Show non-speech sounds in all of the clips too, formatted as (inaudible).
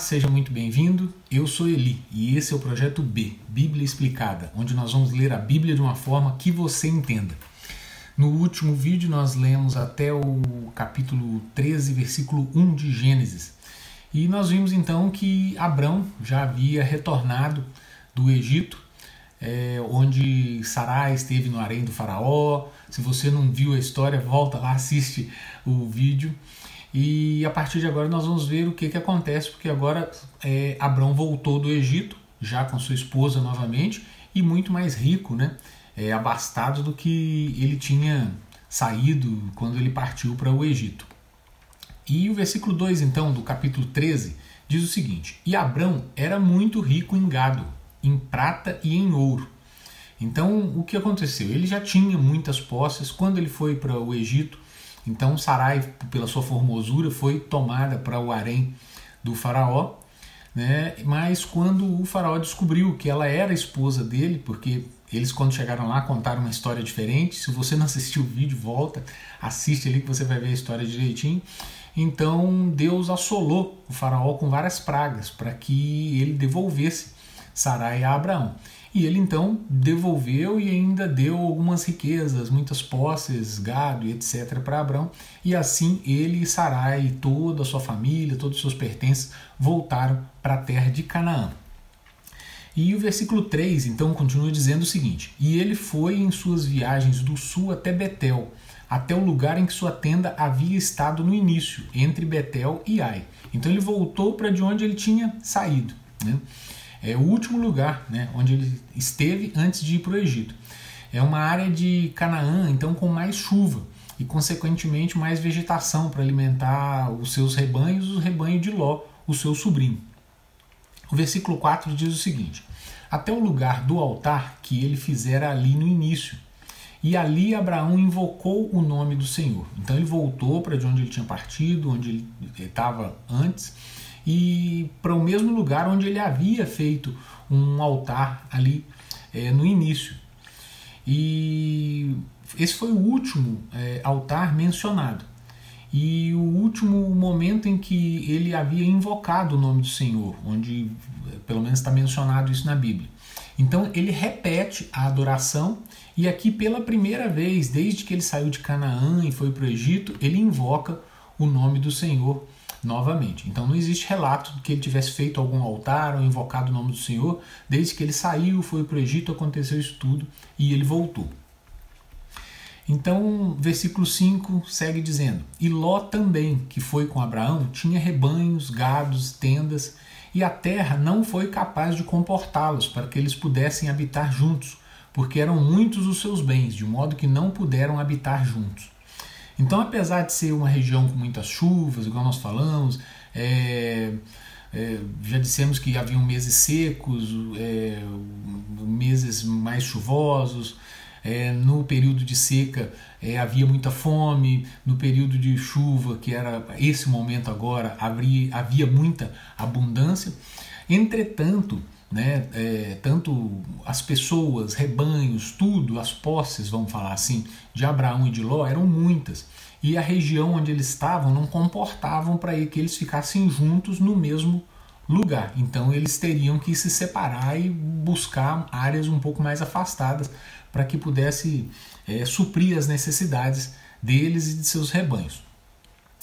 seja muito bem-vindo. Eu sou Eli e esse é o projeto B, Bíblia Explicada, onde nós vamos ler a Bíblia de uma forma que você entenda. No último vídeo nós lemos até o capítulo 13, versículo 1 de Gênesis. E nós vimos então que Abrão já havia retornado do Egito, é, onde Sarai esteve no harém do faraó. Se você não viu a história, volta lá, assiste o vídeo. E a partir de agora nós vamos ver o que, que acontece, porque agora é, Abrão voltou do Egito, já com sua esposa novamente, e muito mais rico, né? É, abastado do que ele tinha saído quando ele partiu para o Egito. E o versículo 2, então, do capítulo 13, diz o seguinte: E Abrão era muito rico em gado, em prata e em ouro. Então, o que aconteceu? Ele já tinha muitas posses. Quando ele foi para o Egito, então Sarai, pela sua formosura, foi tomada para o harém do faraó. Né? Mas quando o faraó descobriu que ela era esposa dele, porque eles quando chegaram lá contaram uma história diferente. Se você não assistiu o vídeo, volta, assiste ali que você vai ver a história direitinho. Então Deus assolou o faraó com várias pragas para que ele devolvesse Sarai a Abraão. E ele então devolveu e ainda deu algumas riquezas, muitas posses, gado e etc. para Abraão. E assim ele Sarai toda a sua família, todos os seus pertences voltaram para a terra de Canaã. E o versículo 3 então continua dizendo o seguinte: E ele foi em suas viagens do sul até Betel, até o lugar em que sua tenda havia estado no início, entre Betel e Ai. Então ele voltou para de onde ele tinha saído. Né? É o último lugar né, onde ele esteve antes de ir para o Egito. É uma área de Canaã, então com mais chuva e, consequentemente, mais vegetação para alimentar os seus rebanhos o rebanho de Ló, o seu sobrinho. O versículo 4 diz o seguinte: Até o lugar do altar que ele fizera ali no início. E ali Abraão invocou o nome do Senhor. Então ele voltou para de onde ele tinha partido, onde ele estava antes, e para o mesmo lugar onde ele havia feito um altar ali é, no início. E esse foi o último é, altar mencionado. E o último momento em que ele havia invocado o nome do Senhor, onde pelo menos está mencionado isso na Bíblia. Então ele repete a adoração e aqui pela primeira vez, desde que ele saiu de Canaã e foi para o Egito, ele invoca o nome do Senhor novamente. Então não existe relato de que ele tivesse feito algum altar ou invocado o nome do Senhor. Desde que ele saiu, foi para o Egito, aconteceu isso tudo e ele voltou. Então, versículo 5 segue dizendo: E Ló também, que foi com Abraão, tinha rebanhos, gados, tendas, e a terra não foi capaz de comportá-los para que eles pudessem habitar juntos, porque eram muitos os seus bens, de modo que não puderam habitar juntos. Então, apesar de ser uma região com muitas chuvas, igual nós falamos, é, é, já dissemos que haviam meses secos, é, meses mais chuvosos, é, no período de seca é, havia muita fome, no período de chuva, que era esse momento agora, havia, havia muita abundância. Entretanto, né, é, tanto as pessoas, rebanhos, tudo, as posses, vamos falar assim, de Abraão e de Ló eram muitas. E a região onde eles estavam não comportavam para que eles ficassem juntos no mesmo lugar. Então eles teriam que se separar e buscar áreas um pouco mais afastadas para que pudesse é, suprir as necessidades deles e de seus rebanhos.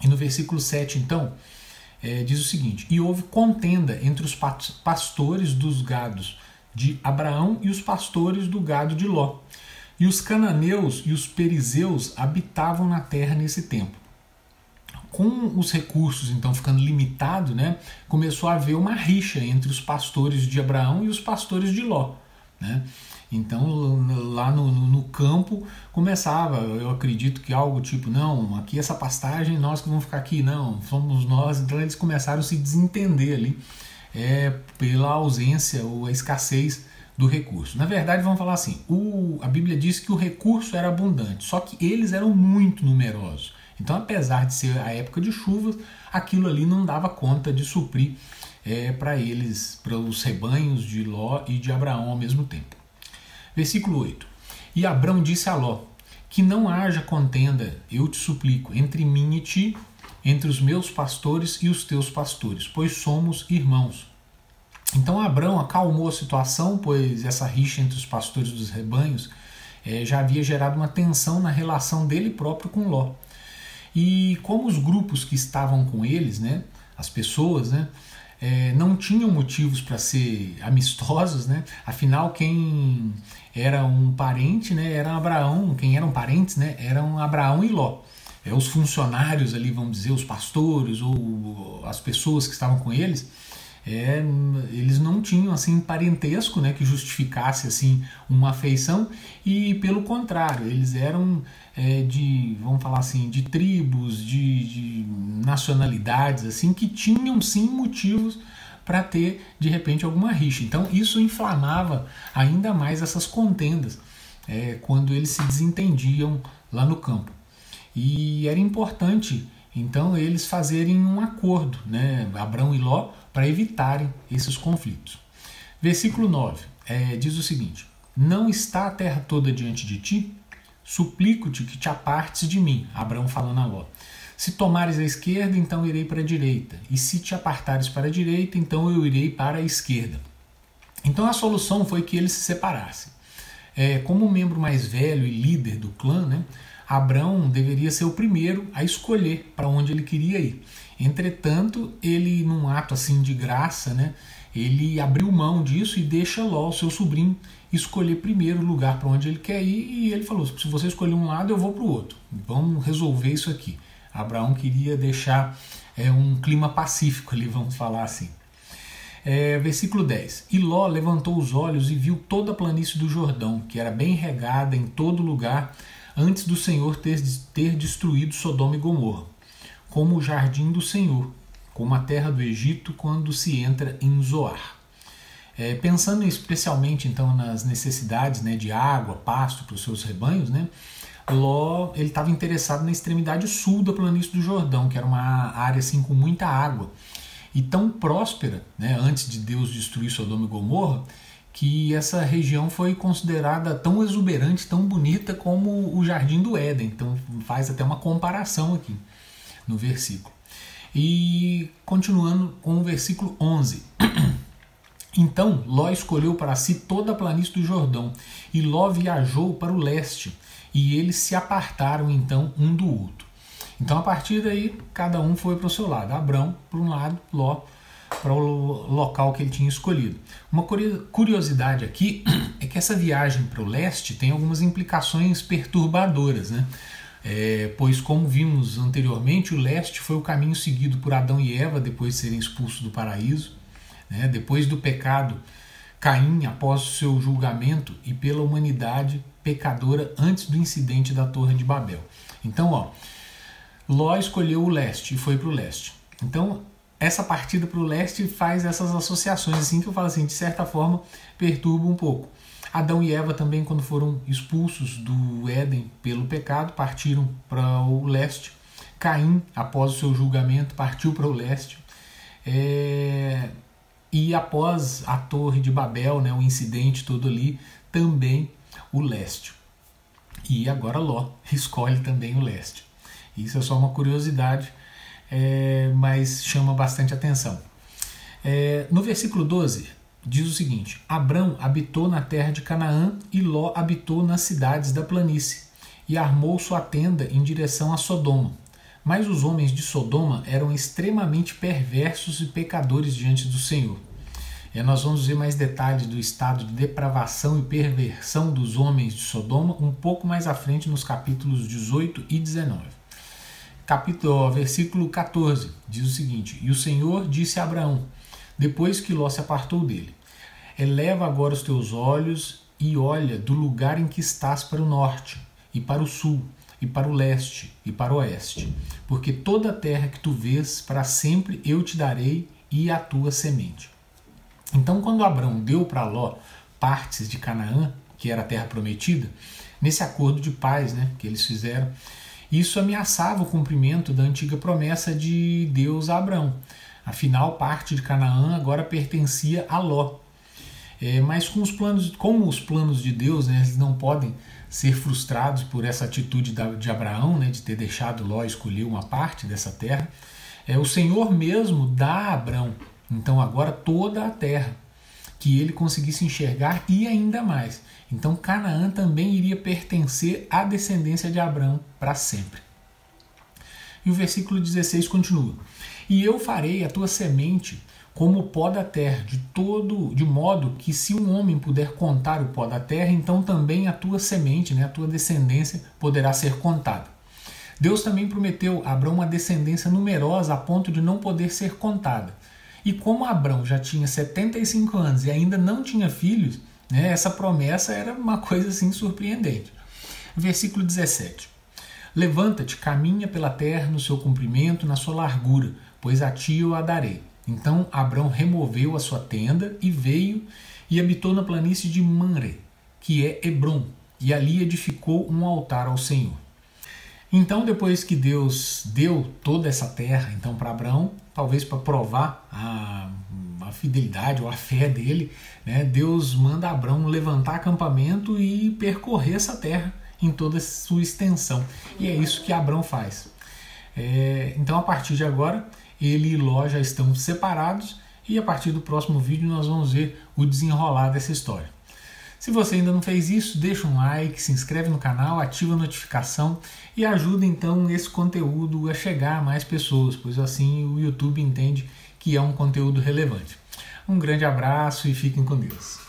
E no versículo 7, então, é, diz o seguinte: E houve contenda entre os pastores dos gados de Abraão e os pastores do gado de Ló. E os cananeus e os perizeus habitavam na terra nesse tempo. Com os recursos então ficando limitados, né, começou a haver uma rixa entre os pastores de Abraão e os pastores de Ló. Né? Então lá no, no, no, campo começava, eu acredito que algo tipo, não, aqui essa pastagem nós que vamos ficar aqui, não, somos nós. Então eles começaram a se desentender ali é, pela ausência ou a escassez do recurso. Na verdade, vamos falar assim: o, a Bíblia diz que o recurso era abundante, só que eles eram muito numerosos. Então, apesar de ser a época de chuvas, aquilo ali não dava conta de suprir é, para eles, para os rebanhos de Ló e de Abraão ao mesmo tempo. Versículo 8: E Abrão disse a Ló: Que não haja contenda, eu te suplico, entre mim e ti, entre os meus pastores e os teus pastores, pois somos irmãos. Então Abraão acalmou a situação, pois essa rixa entre os pastores dos rebanhos é, já havia gerado uma tensão na relação dele próprio com Ló. E como os grupos que estavam com eles, né, as pessoas, né, é, não tinham motivos para ser amistosos, né? Afinal, quem era um parente, né, era Abraão, quem eram parentes, né, eram Abraão e Ló. É, os funcionários ali, vamos dizer, os pastores ou as pessoas que estavam com eles, é, eles não tinham assim parentesco né, que justificasse assim uma afeição. E pelo contrário eles eram é, de vamos falar assim de tribos de, de nacionalidades assim que tinham sim motivos para ter de repente alguma rixa. Então isso inflamava ainda mais essas contendas é, quando eles se desentendiam lá no campo. E era importante então eles fazerem um acordo né Abraão e Ló para evitarem esses conflitos. Versículo 9 é, diz o seguinte: Não está a terra toda diante de ti? Suplico-te que te apartes de mim. Abraão falando a Ló. Se tomares a esquerda, então irei para a direita. E se te apartares para a direita, então eu irei para a esquerda. Então a solução foi que eles se separassem. É, como membro mais velho e líder do clã, né, Abraão deveria ser o primeiro a escolher para onde ele queria ir. Entretanto, ele, num ato assim de graça, né, ele abriu mão disso e deixa Ló, seu sobrinho, escolher primeiro o lugar para onde ele quer ir. E ele falou: se você escolher um lado, eu vou para o outro. Vamos resolver isso aqui. Abraão queria deixar é, um clima pacífico ali, vamos falar assim. É, versículo 10: E Ló levantou os olhos e viu toda a planície do Jordão, que era bem regada em todo lugar, antes do Senhor ter, ter destruído Sodoma e Gomorra como o jardim do Senhor, como a terra do Egito quando se entra em Zoar. É, pensando especialmente então nas necessidades né, de água, pasto para os seus rebanhos, né, Ló ele estava interessado na extremidade sul da planície do Jordão, que era uma área assim com muita água e tão próspera, né, antes de Deus destruir Sodoma e Gomorra, que essa região foi considerada tão exuberante, tão bonita como o Jardim do Éden. Então faz até uma comparação aqui no versículo. E continuando com o versículo 11. (clears throat) Então Ló escolheu para si toda a planície do Jordão, e Ló viajou para o leste, e eles se apartaram então um do outro. Então a partir daí, cada um foi para o seu lado. Abrão para um lado, Ló para o local que ele tinha escolhido. Uma curiosidade aqui (clears throat) é que essa viagem para o leste tem algumas implicações perturbadoras, né? É, pois, como vimos anteriormente, o leste foi o caminho seguido por Adão e Eva depois de serem expulsos do paraíso. Né? Depois do pecado, Caim, após o seu julgamento, e pela humanidade pecadora antes do incidente da Torre de Babel. Então, ó, Ló escolheu o leste e foi para o leste. Então, essa partida para o leste faz essas associações, assim que eu falo assim, de certa forma, perturba um pouco. Adão e Eva também, quando foram expulsos do Éden pelo pecado, partiram para o leste. Caim, após o seu julgamento, partiu para o leste. É... E após a Torre de Babel, né, o incidente todo ali, também o leste. E agora Ló escolhe também o leste. Isso é só uma curiosidade, é... mas chama bastante atenção. É... No versículo 12, diz o seguinte: Abrão habitou na terra de Canaã e Ló habitou nas cidades da planície e armou sua tenda em direção a Sodoma. Mas os homens de Sodoma eram extremamente perversos e pecadores diante do Senhor. E nós vamos ver mais detalhes do estado de depravação e perversão dos homens de Sodoma um pouco mais à frente nos capítulos 18 e 19. Capítulo, versículo 14 diz o seguinte: E o Senhor disse a Abraão: depois que Ló se apartou dele. Eleva agora os teus olhos e olha do lugar em que estás para o norte, e para o sul, e para o leste, e para o oeste, porque toda a terra que tu vês, para sempre eu te darei e a tua semente. Então, quando Abraão deu para Ló partes de Canaã, que era a terra prometida, nesse acordo de paz né, que eles fizeram, isso ameaçava o cumprimento da antiga promessa de Deus a Abraão. Afinal, parte de Canaã agora pertencia a Ló. É, mas com os planos, como os planos de Deus, né, eles não podem ser frustrados por essa atitude de Abraão, né, de ter deixado Ló escolher uma parte dessa terra. É, o Senhor mesmo dá a Abraão, então agora toda a terra, que ele conseguisse enxergar e ainda mais. Então Canaã também iria pertencer à descendência de Abraão para sempre. E o versículo 16 continua: E eu farei a tua semente como o pó da terra, de todo, de modo que se um homem puder contar o pó da terra, então também a tua semente, né, a tua descendência poderá ser contada. Deus também prometeu a Abraão uma descendência numerosa a ponto de não poder ser contada. E como Abraão já tinha 75 anos e ainda não tinha filhos, né, essa promessa era uma coisa assim surpreendente. Versículo 17: Levanta-te, caminha pela terra no seu comprimento, na sua largura, pois a ti eu a darei então Abrão removeu a sua tenda e veio e habitou na planície de Manre, que é Hebron, e ali edificou um altar ao Senhor. Então, depois que Deus deu toda essa terra então para Abraão, talvez para provar a, a, fidelidade ou a fé dele, né, Deus manda Abraão levantar acampamento e percorrer essa terra em toda a sua extensão. E é isso que Abraão faz. É, então, a partir de agora, ele e Ló já estão separados e a partir do próximo vídeo nós vamos ver o desenrolar dessa história. Se você ainda não fez isso, deixa um like, se inscreve no canal, ativa a notificação e ajuda então esse conteúdo a chegar a mais pessoas, pois assim o YouTube entende que é um conteúdo relevante. Um grande abraço e fiquem com Deus.